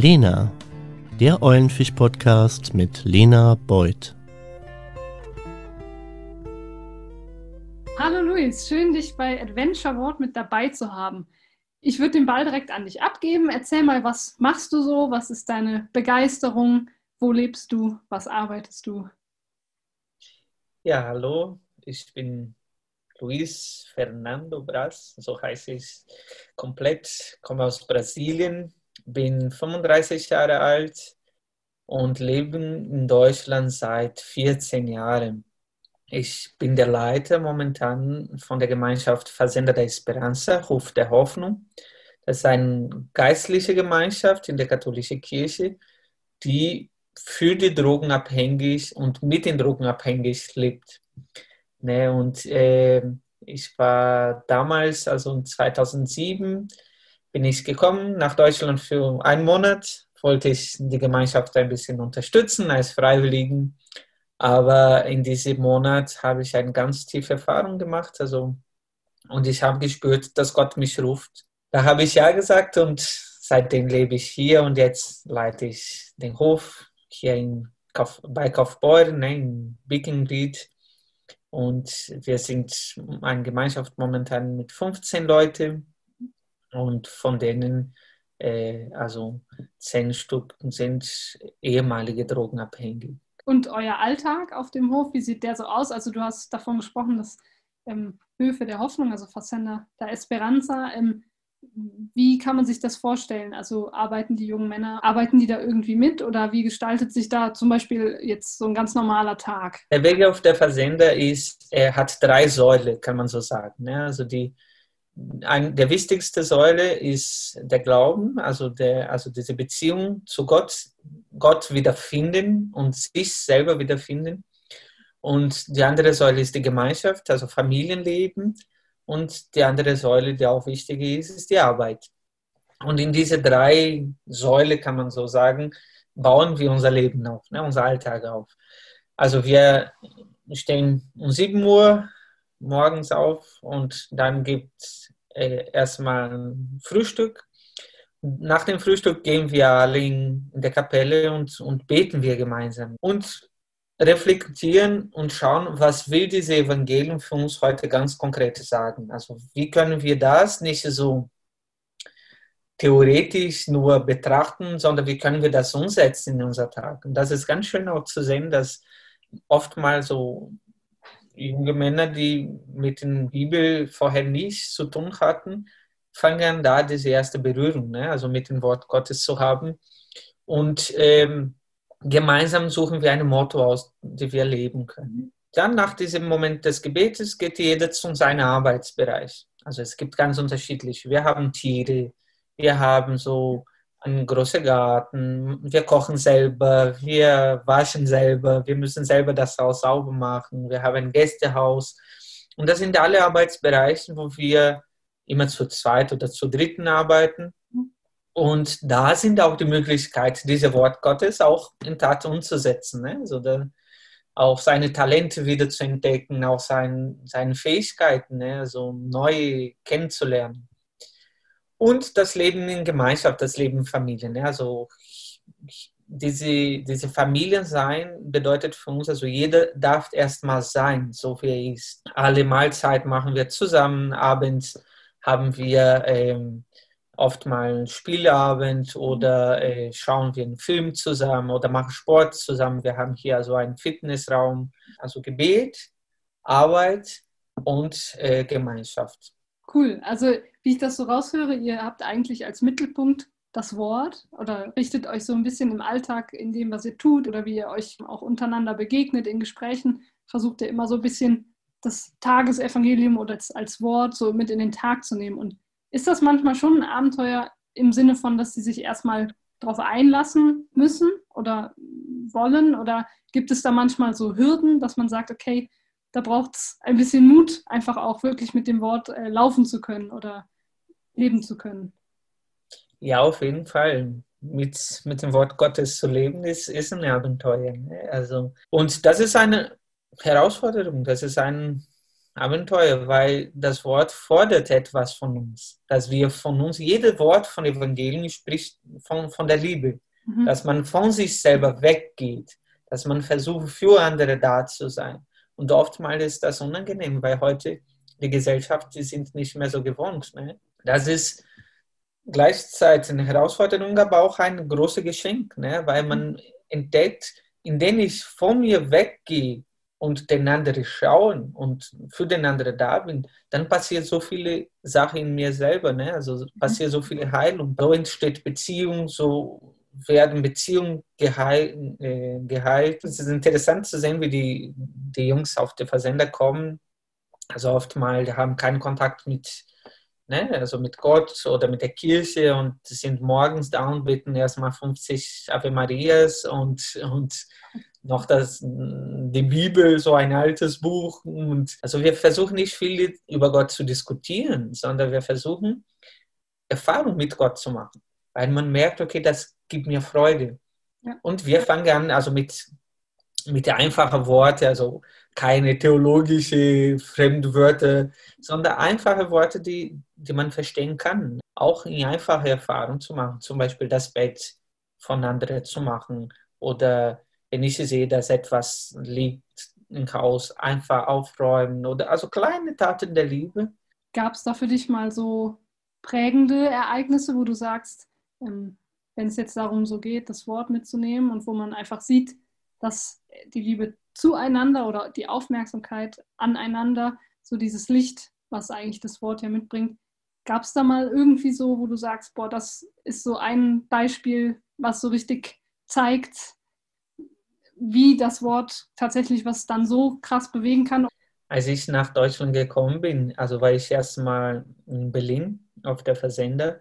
Lena, der Eulenfisch-Podcast mit Lena Beuth. Hallo Luis, schön dich bei Adventure World mit dabei zu haben. Ich würde den Ball direkt an dich abgeben. Erzähl mal, was machst du so? Was ist deine Begeisterung? Wo lebst du? Was arbeitest du? Ja, hallo, ich bin Luis Fernando Braz, so heiße ich komplett, komme aus Brasilien, bin 35 Jahre alt und lebe in Deutschland seit 14 Jahren. Ich bin der Leiter momentan von der Gemeinschaft Fazenda da Esperança, Ruf der Hoffnung. Das ist eine geistliche Gemeinschaft in der katholischen Kirche, die für die Drogenabhängig und mit den Drogenabhängig lebt. Ne, und äh, ich war damals, also 2007, bin ich gekommen nach Deutschland für einen Monat. Wollte ich die Gemeinschaft ein bisschen unterstützen als Freiwilligen. Aber in diesem Monat habe ich eine ganz tiefe Erfahrung gemacht. Also, und ich habe gespürt, dass Gott mich ruft. Da habe ich Ja gesagt und seitdem lebe ich hier und jetzt leite ich den Hof hier in Kauf, bei Kaufbeuren, ne, in Bickenried. Und wir sind eine Gemeinschaft momentan mit 15 Leuten und von denen, äh, also zehn Stück sind ehemalige Drogenabhängige. Und euer Alltag auf dem Hof, wie sieht der so aus? Also du hast davon gesprochen, dass ähm, Höfe der Hoffnung, also Facenda da Esperanza, ähm, wie kann man sich das vorstellen? Also arbeiten die jungen Männer, arbeiten die da irgendwie mit oder wie gestaltet sich da zum Beispiel jetzt so ein ganz normaler Tag? Der Weg auf der Versender ist, er hat drei Säulen, kann man so sagen. Ne? Also die, ein, der wichtigste Säule ist der Glauben, also, der, also diese Beziehung zu Gott, Gott wiederfinden und sich selber wiederfinden. Und die andere Säule ist die Gemeinschaft, also Familienleben. Und die andere Säule, die auch wichtig ist, ist die Arbeit. Und in diese drei Säule, kann man so sagen, bauen wir unser Leben auf, ne, unser Alltag auf. Also wir stehen um 7 Uhr morgens auf und dann gibt es äh, erstmal ein Frühstück. Nach dem Frühstück gehen wir alle in der Kapelle und, und beten wir gemeinsam. Und reflektieren und schauen, was will dieses Evangelium für uns heute ganz konkret sagen. Also wie können wir das nicht so theoretisch nur betrachten, sondern wie können wir das umsetzen in unser Tag. Und das ist ganz schön auch zu sehen, dass oftmals so junge Männer, die mit der Bibel vorher nichts zu tun hatten, fangen an, da diese erste Berührung, ne? also mit dem Wort Gottes zu haben. Und ähm, gemeinsam suchen wir ein Motto aus, das wir leben können. Dann nach diesem Moment des Gebetes geht jeder zu seinem Arbeitsbereich. Also es gibt ganz unterschiedlich. Wir haben Tiere, wir haben so einen großen Garten, wir kochen selber, wir waschen selber, wir müssen selber das Haus sauber machen, wir haben ein Gästehaus. Und das sind alle Arbeitsbereiche, wo wir immer zu zweit oder zu dritten arbeiten. Und da sind auch die Möglichkeit, diese Wort Gottes auch in Tat umzusetzen. Ne? Also dann auch seine Talente wieder zu entdecken, auch sein, seine Fähigkeiten, ne? also neu kennenzulernen. Und das Leben in Gemeinschaft, das Leben in Familie. Ne? Also diese, diese Familien sein bedeutet für uns, also jeder darf erstmal sein, so wie er ist. Alle Mahlzeit machen wir zusammen, abends haben wir ähm, oft mal einen Spielabend oder äh, schauen wir einen Film zusammen oder machen Sport zusammen. Wir haben hier also einen Fitnessraum, also Gebet, Arbeit und äh, Gemeinschaft. Cool. Also wie ich das so raushöre, ihr habt eigentlich als Mittelpunkt das Wort oder richtet euch so ein bisschen im Alltag in dem, was ihr tut oder wie ihr euch auch untereinander begegnet in Gesprächen, versucht ihr immer so ein bisschen das Tagesevangelium oder als Wort so mit in den Tag zu nehmen und ist das manchmal schon ein Abenteuer im Sinne von, dass sie sich erstmal darauf einlassen müssen oder wollen? Oder gibt es da manchmal so Hürden, dass man sagt, okay, da braucht es ein bisschen Mut, einfach auch wirklich mit dem Wort äh, laufen zu können oder leben zu können? Ja, auf jeden Fall. Mit, mit dem Wort Gottes zu leben, ist, ist ein Abenteuer. Ne? Also, und das ist eine Herausforderung, das ist ein Abenteuer, weil das Wort fordert etwas von uns. Dass wir von uns, jedes Wort von Evangelium spricht von, von der Liebe. Mhm. Dass man von sich selber weggeht. Dass man versucht, für andere da zu sein. Und oftmals ist das unangenehm, weil heute die Gesellschaft, die sind nicht mehr so gewohnt. Ne? Das ist gleichzeitig eine Herausforderung, aber auch ein großes Geschenk, ne? weil man entdeckt, indem ich von mir weggehe und den anderen schauen und für den anderen da bin, dann passiert so viele Sachen in mir selber. Ne? Also passiert so viele Heilung. So entsteht Beziehung, so werden Beziehungen geheilt, äh, geheilt. Es ist interessant zu sehen, wie die, die Jungs auf den Versender kommen. Also oftmals haben keinen Kontakt mit, ne, also mit Gott oder mit der Kirche und sind morgens da und beten erstmal 50 Ave Marias und, und noch das, die Bibel, so ein altes Buch. Und also wir versuchen nicht viel über Gott zu diskutieren, sondern wir versuchen Erfahrung mit Gott zu machen, weil man merkt, okay, das gibt mir Freude. Ja. Und wir fangen an, also mit, mit einfachen Worten, also keine theologische Fremdwörter, sondern einfache Worte, die, die man verstehen kann. Auch in einfache Erfahrungen zu machen, zum Beispiel das Bett von anderen zu machen oder wenn ich sehe, dass etwas liegt im Haus, einfach aufräumen oder also kleine Taten der Liebe. Gab es da für dich mal so prägende Ereignisse, wo du sagst, ähm, wenn es jetzt darum so geht, das Wort mitzunehmen und wo man einfach sieht, dass die Liebe zueinander oder die Aufmerksamkeit aneinander, so dieses Licht, was eigentlich das Wort ja mitbringt, gab es da mal irgendwie so, wo du sagst, boah, das ist so ein Beispiel, was so richtig zeigt, wie das Wort tatsächlich was dann so krass bewegen kann. Als ich nach Deutschland gekommen bin, also war ich erstmal in Berlin auf der Versender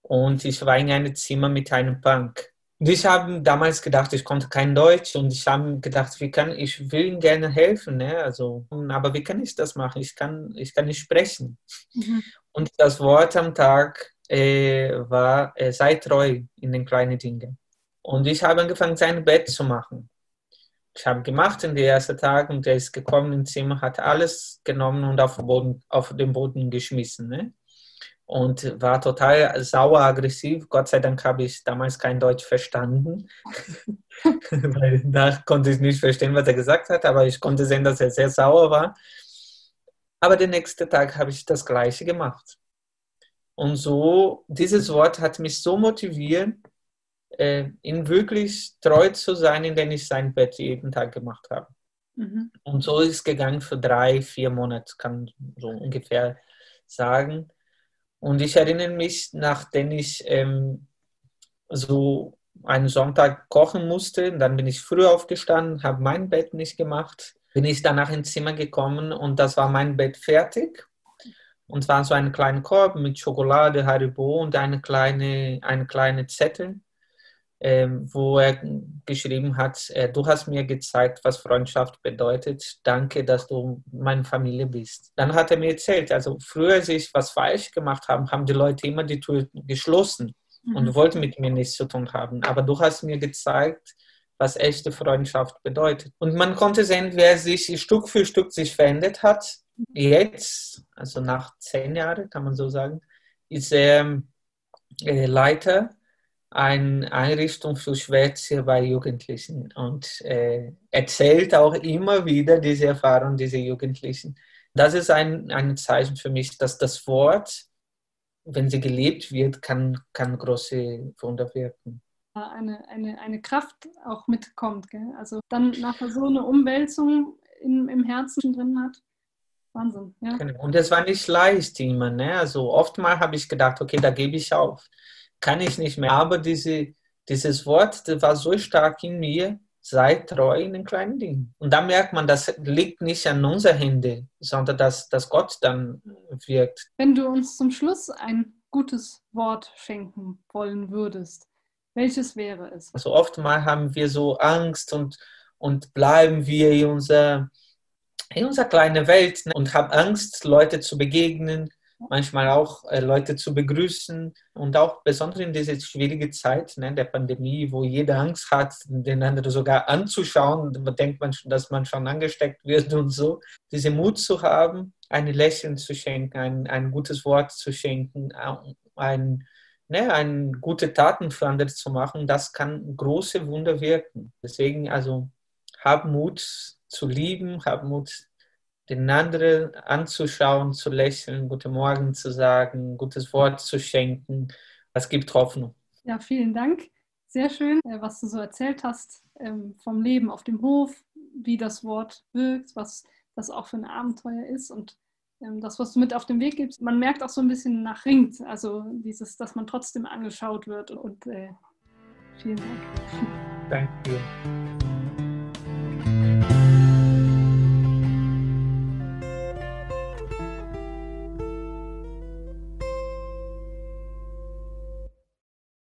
und ich war in einem Zimmer mit einem Punk. Und ich habe damals gedacht, ich konnte kein Deutsch und ich habe gedacht, wie kann ich will ihm gerne helfen, ne? also, aber wie kann ich das machen? Ich kann, ich kann nicht sprechen. Mhm. Und das Wort am Tag äh, war, äh, sei treu in den kleinen Dingen. Und ich habe angefangen, sein Bett zu machen ich habe gemacht in den ersten Tagen und er ist gekommen ins Zimmer, hat alles genommen und auf den Boden, auf den Boden geschmissen. Ne? Und war total sauer, aggressiv. Gott sei Dank habe ich damals kein Deutsch verstanden. Weil da konnte ich nicht verstehen, was er gesagt hat, aber ich konnte sehen, dass er sehr sauer war. Aber den nächsten Tag habe ich das Gleiche gemacht. Und so, dieses Wort hat mich so motiviert, äh, ihn wirklich treu zu sein, indem ich sein Bett jeden Tag gemacht habe. Mhm. Und so ist es gegangen für drei, vier Monate, kann so ungefähr sagen. Und ich erinnere mich, nachdem ich ähm, so einen Sonntag kochen musste, dann bin ich früh aufgestanden, habe mein Bett nicht gemacht, bin ich danach ins Zimmer gekommen und das war mein Bett fertig. Und zwar so ein kleiner Korb mit Schokolade, Haribo und eine kleine, eine kleine Zettel ähm, wo er geschrieben hat, äh, du hast mir gezeigt, was Freundschaft bedeutet. Danke, dass du meine Familie bist. Dann hat er mir erzählt, also früher, als ich was falsch gemacht habe, haben die Leute immer die Tür geschlossen mhm. und wollten mit mir nichts zu tun haben. Aber du hast mir gezeigt, was echte Freundschaft bedeutet. Und man konnte sehen, wer sich Stück für Stück sich verändert hat. Jetzt, also nach zehn Jahren, kann man so sagen, ist er äh, Leiter eine Einrichtung für Schwätze bei Jugendlichen und äh, erzählt auch immer wieder diese Erfahrung dieser Jugendlichen. Das ist ein, ein Zeichen für mich, dass das Wort, wenn sie gelebt wird, kann, kann große Wunder wirken. Eine, eine, eine Kraft auch mitkommt. Gell? Also dann nachher so eine Umwälzung im, im Herzen drin hat. Wahnsinn. Ja. Genau. Und es war nicht leicht immer. Ne? Also oftmals habe ich gedacht, okay, da gebe ich auf kann ich nicht mehr. Aber diese, dieses Wort, das war so stark in mir, sei treu in den kleinen Dingen. Und da merkt man, das liegt nicht an unseren Händen, sondern dass, dass Gott dann wirkt. Wenn du uns zum Schluss ein gutes Wort schenken wollen würdest, welches wäre es? Also oftmals haben wir so Angst und, und bleiben wir in unserer, in unserer kleinen Welt ne, und haben Angst, Leute zu begegnen manchmal auch äh, Leute zu begrüßen und auch besonders in dieser schwierigen Zeit ne, der Pandemie, wo jeder Angst hat, den anderen sogar anzuschauen, da denkt man dass man schon angesteckt wird und so, diese Mut zu haben, ein Lächeln zu schenken, ein, ein gutes Wort zu schenken, ein ne, ein, gute Taten für andere zu machen, das kann große Wunder wirken. Deswegen also hab Mut zu lieben, hab Mut den anderen anzuschauen, zu lächeln, guten Morgen zu sagen, gutes Wort zu schenken. Das gibt Hoffnung. Ja, vielen Dank. Sehr schön, äh, was du so erzählt hast ähm, vom Leben auf dem Hof, wie das Wort wirkt, was das auch für ein Abenteuer ist und ähm, das, was du mit auf den Weg gibst, man merkt auch so ein bisschen nach ringt. Also dieses, dass man trotzdem angeschaut wird. Und äh, vielen Dank. Danke.